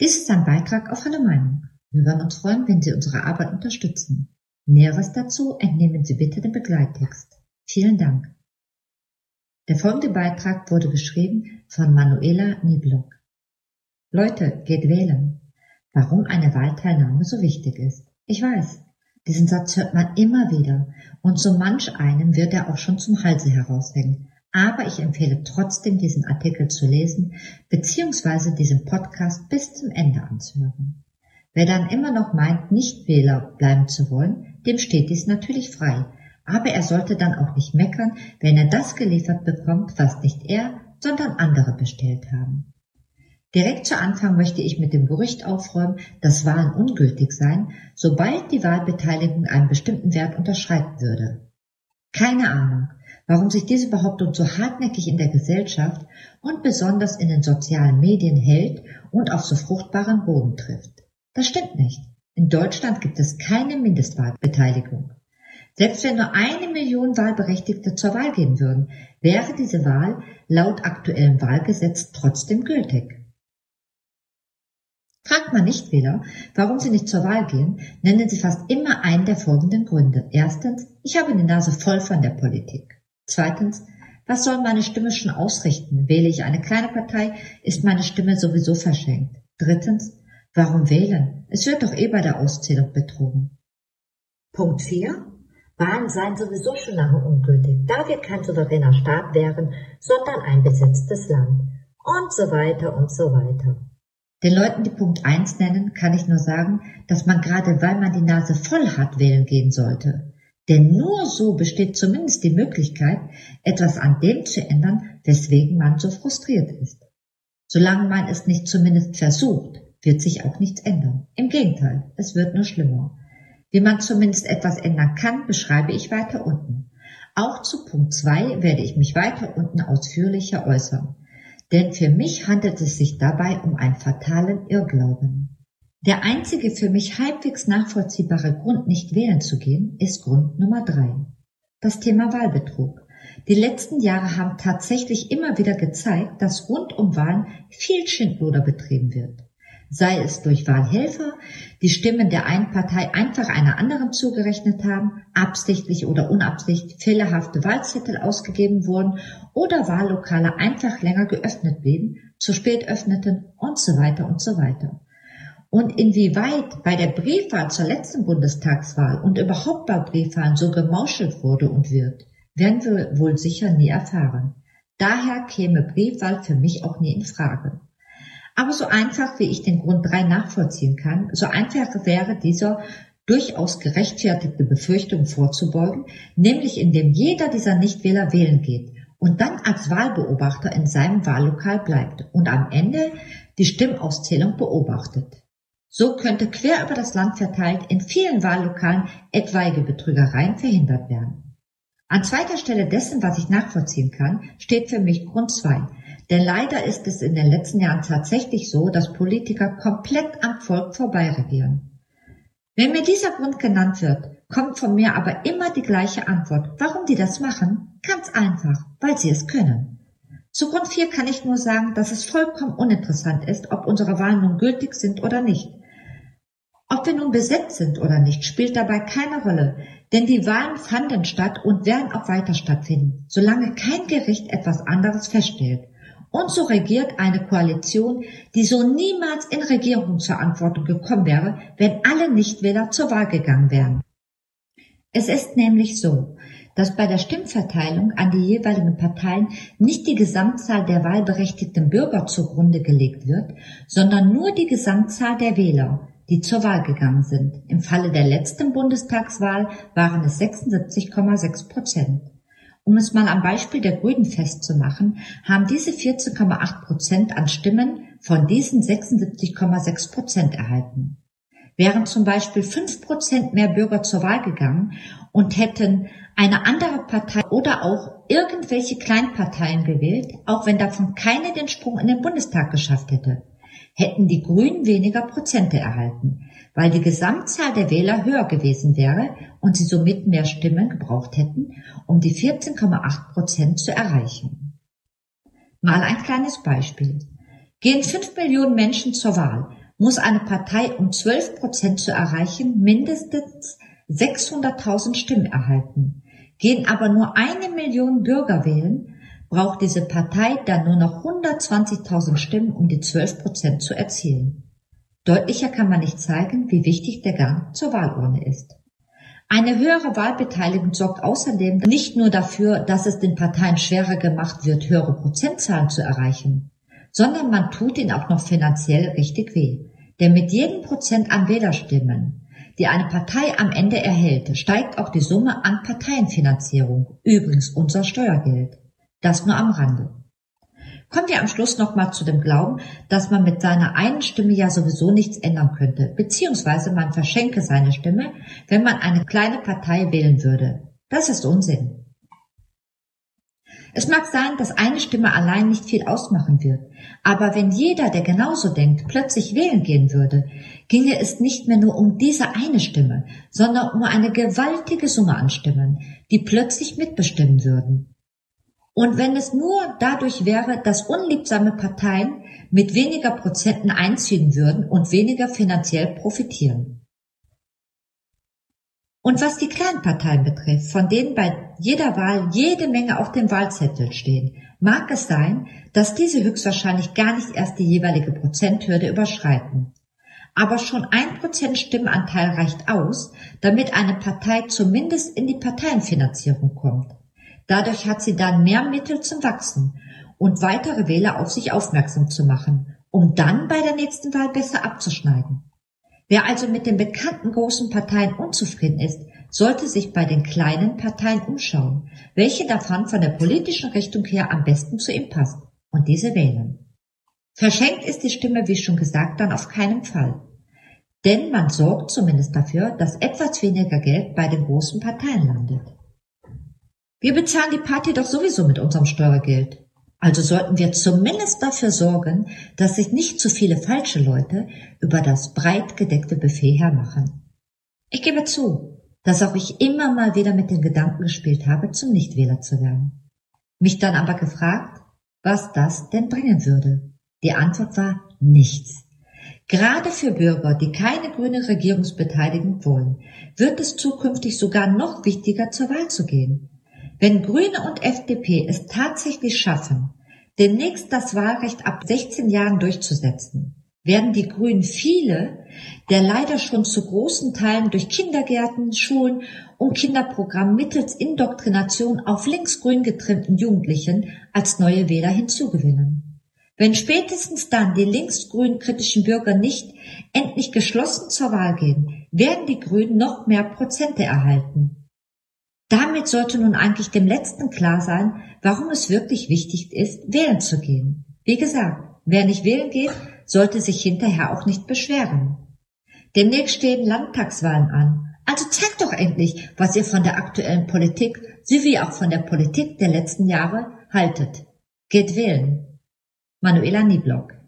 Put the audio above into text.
Dies ist ein Beitrag auf alle Meinung. Wir würden uns freuen, wenn Sie unsere Arbeit unterstützen. Näheres dazu entnehmen Sie bitte den Begleittext. Vielen Dank. Der folgende Beitrag wurde geschrieben von Manuela Nieblock. Leute, geht wählen. Warum eine Wahlteilnahme so wichtig ist. Ich weiß, diesen Satz hört man immer wieder und so manch einem wird er auch schon zum Halse heraushängen. Aber ich empfehle trotzdem, diesen Artikel zu lesen, beziehungsweise diesen Podcast bis zum Ende anzuhören. Wer dann immer noch meint, nicht Wähler bleiben zu wollen, dem steht dies natürlich frei. Aber er sollte dann auch nicht meckern, wenn er das geliefert bekommt, was nicht er, sondern andere bestellt haben. Direkt zu Anfang möchte ich mit dem Gerücht aufräumen, dass Wahlen ungültig seien, sobald die Wahlbeteiligung einen bestimmten Wert unterschreiten würde. Keine Ahnung, warum sich diese Behauptung so hartnäckig in der Gesellschaft und besonders in den sozialen Medien hält und auf so fruchtbaren Boden trifft. Das stimmt nicht. In Deutschland gibt es keine Mindestwahlbeteiligung. Selbst wenn nur eine Million Wahlberechtigte zur Wahl gehen würden, wäre diese Wahl laut aktuellem Wahlgesetz trotzdem gültig. Fragt man Nichtwähler, warum sie nicht zur Wahl gehen, nennen sie fast immer einen der folgenden Gründe. Erstens, ich habe die Nase voll von der Politik. Zweitens, was soll meine Stimme schon ausrichten? Wähle ich eine kleine Partei, ist meine Stimme sowieso verschenkt. Drittens, warum wählen? Es wird doch eh bei der Auszählung betrogen. Punkt 4. Wahlen seien sowieso schon lange ungültig, da wir kein souveräner Staat wären, sondern ein besetztes Land. Und so weiter und so weiter. Den Leuten, die Punkt 1 nennen, kann ich nur sagen, dass man gerade weil man die Nase voll hat, wählen gehen sollte. Denn nur so besteht zumindest die Möglichkeit, etwas an dem zu ändern, weswegen man so frustriert ist. Solange man es nicht zumindest versucht, wird sich auch nichts ändern. Im Gegenteil, es wird nur schlimmer. Wie man zumindest etwas ändern kann, beschreibe ich weiter unten. Auch zu Punkt 2 werde ich mich weiter unten ausführlicher äußern. Denn für mich handelt es sich dabei um einen fatalen Irrglauben. Der einzige für mich halbwegs nachvollziehbare Grund, nicht wählen zu gehen, ist Grund Nummer drei. Das Thema Wahlbetrug. Die letzten Jahre haben tatsächlich immer wieder gezeigt, dass rund um Wahlen viel Schindluder betrieben wird. Sei es durch Wahlhelfer, die Stimmen der einen Partei einfach einer anderen zugerechnet haben, absichtlich oder unabsichtlich fehlerhafte Wahlzettel ausgegeben wurden oder Wahllokale einfach länger geöffnet blieben, zu spät öffneten und so weiter und so weiter. Und inwieweit bei der Briefwahl zur letzten Bundestagswahl und überhaupt bei Briefwahlen so gemauschelt wurde und wird, werden wir wohl sicher nie erfahren. Daher käme Briefwahl für mich auch nie in Frage. Aber so einfach, wie ich den Grund 3 nachvollziehen kann, so einfach wäre dieser durchaus gerechtfertigte Befürchtung vorzubeugen, nämlich indem jeder dieser Nichtwähler wählen geht und dann als Wahlbeobachter in seinem Wahllokal bleibt und am Ende die Stimmauszählung beobachtet. So könnte quer über das Land verteilt in vielen Wahllokalen etwaige Betrügereien verhindert werden. An zweiter Stelle dessen, was ich nachvollziehen kann, steht für mich Grund 2. Denn leider ist es in den letzten Jahren tatsächlich so, dass Politiker komplett am Volk vorbei regieren. Wenn mir dieser Grund genannt wird, kommt von mir aber immer die gleiche Antwort. Warum die das machen? Ganz einfach, weil sie es können. Zu Grund 4 kann ich nur sagen, dass es vollkommen uninteressant ist, ob unsere Wahlen nun gültig sind oder nicht. Ob wir nun besetzt sind oder nicht, spielt dabei keine Rolle, denn die Wahlen fanden statt und werden auch weiter stattfinden, solange kein Gericht etwas anderes feststellt. Und so regiert eine Koalition, die so niemals in Regierung zur Antwortung gekommen wäre, wenn alle Nichtwähler zur Wahl gegangen wären. Es ist nämlich so, dass bei der Stimmverteilung an die jeweiligen Parteien nicht die Gesamtzahl der wahlberechtigten Bürger zugrunde gelegt wird, sondern nur die Gesamtzahl der Wähler, die zur Wahl gegangen sind. Im Falle der letzten Bundestagswahl waren es 76,6 Prozent. Um es mal am Beispiel der Grünen festzumachen, haben diese 14,8 Prozent an Stimmen von diesen 76,6 Prozent erhalten. Wären zum Beispiel 5 Prozent mehr Bürger zur Wahl gegangen und hätten eine andere Partei oder auch irgendwelche Kleinparteien gewählt, auch wenn davon keine den Sprung in den Bundestag geschafft hätte, hätten die Grünen weniger Prozente erhalten, weil die Gesamtzahl der Wähler höher gewesen wäre und sie somit mehr Stimmen gebraucht hätten, um die 14,8 Prozent zu erreichen. Mal ein kleines Beispiel. Gehen fünf Millionen Menschen zur Wahl, muss eine Partei, um 12 Prozent zu erreichen, mindestens 600.000 Stimmen erhalten. Gehen aber nur eine Million Bürger wählen, braucht diese Partei dann nur noch 120.000 Stimmen, um die 12 Prozent zu erzielen. Deutlicher kann man nicht zeigen, wie wichtig der Gang zur Wahlurne ist. Eine höhere Wahlbeteiligung sorgt außerdem nicht nur dafür, dass es den Parteien schwerer gemacht wird, höhere Prozentzahlen zu erreichen, sondern man tut ihnen auch noch finanziell richtig weh. Denn mit jedem Prozent an Wählerstimmen, die eine Partei am Ende erhält, steigt auch die Summe an Parteienfinanzierung, übrigens unser Steuergeld. Das nur am Rande. Kommen wir am Schluss nochmal zu dem Glauben, dass man mit seiner einen Stimme ja sowieso nichts ändern könnte, beziehungsweise man verschenke seine Stimme, wenn man eine kleine Partei wählen würde. Das ist Unsinn. Es mag sein, dass eine Stimme allein nicht viel ausmachen wird, aber wenn jeder, der genauso denkt, plötzlich wählen gehen würde, ginge es nicht mehr nur um diese eine Stimme, sondern um eine gewaltige Summe an Stimmen, die plötzlich mitbestimmen würden. Und wenn es nur dadurch wäre, dass unliebsame Parteien mit weniger Prozenten einziehen würden und weniger finanziell profitieren. Und was die kleinen Parteien betrifft, von denen bei jeder Wahl jede Menge auf dem Wahlzettel stehen, mag es sein, dass diese höchstwahrscheinlich gar nicht erst die jeweilige Prozenthürde überschreiten. Aber schon ein Prozent Stimmenanteil reicht aus, damit eine Partei zumindest in die Parteienfinanzierung kommt. Dadurch hat sie dann mehr Mittel zum Wachsen und weitere Wähler auf sich aufmerksam zu machen, um dann bei der nächsten Wahl besser abzuschneiden. Wer also mit den bekannten großen Parteien unzufrieden ist, sollte sich bei den kleinen Parteien umschauen, welche davon von der politischen Richtung her am besten zu ihm passt, und diese wählen. Verschenkt ist die Stimme, wie schon gesagt, dann auf keinen Fall. Denn man sorgt zumindest dafür, dass etwas weniger Geld bei den großen Parteien landet. Wir bezahlen die Party doch sowieso mit unserem Steuergeld. Also sollten wir zumindest dafür sorgen, dass sich nicht zu viele falsche Leute über das breit gedeckte Buffet hermachen. Ich gebe zu, dass auch ich immer mal wieder mit den Gedanken gespielt habe, zum Nichtwähler zu werden. Mich dann aber gefragt, was das denn bringen würde. Die Antwort war nichts. Gerade für Bürger, die keine grüne Regierungsbeteiligung wollen, wird es zukünftig sogar noch wichtiger, zur Wahl zu gehen. Wenn Grüne und FDP es tatsächlich schaffen, demnächst das Wahlrecht ab 16 Jahren durchzusetzen, werden die Grünen viele der leider schon zu großen Teilen durch Kindergärten, Schulen und Kinderprogramm mittels Indoktrination auf linksgrün getrimmten Jugendlichen als neue Wähler hinzugewinnen. Wenn spätestens dann die linksgrün kritischen Bürger nicht endlich geschlossen zur Wahl gehen, werden die Grünen noch mehr Prozente erhalten. Damit sollte nun eigentlich dem Letzten klar sein, warum es wirklich wichtig ist, wählen zu gehen. Wie gesagt, wer nicht wählen geht, sollte sich hinterher auch nicht beschweren. Demnächst stehen Landtagswahlen an. Also zeigt doch endlich, was ihr von der aktuellen Politik sowie auch von der Politik der letzten Jahre haltet. Geht wählen. Manuela Nieblock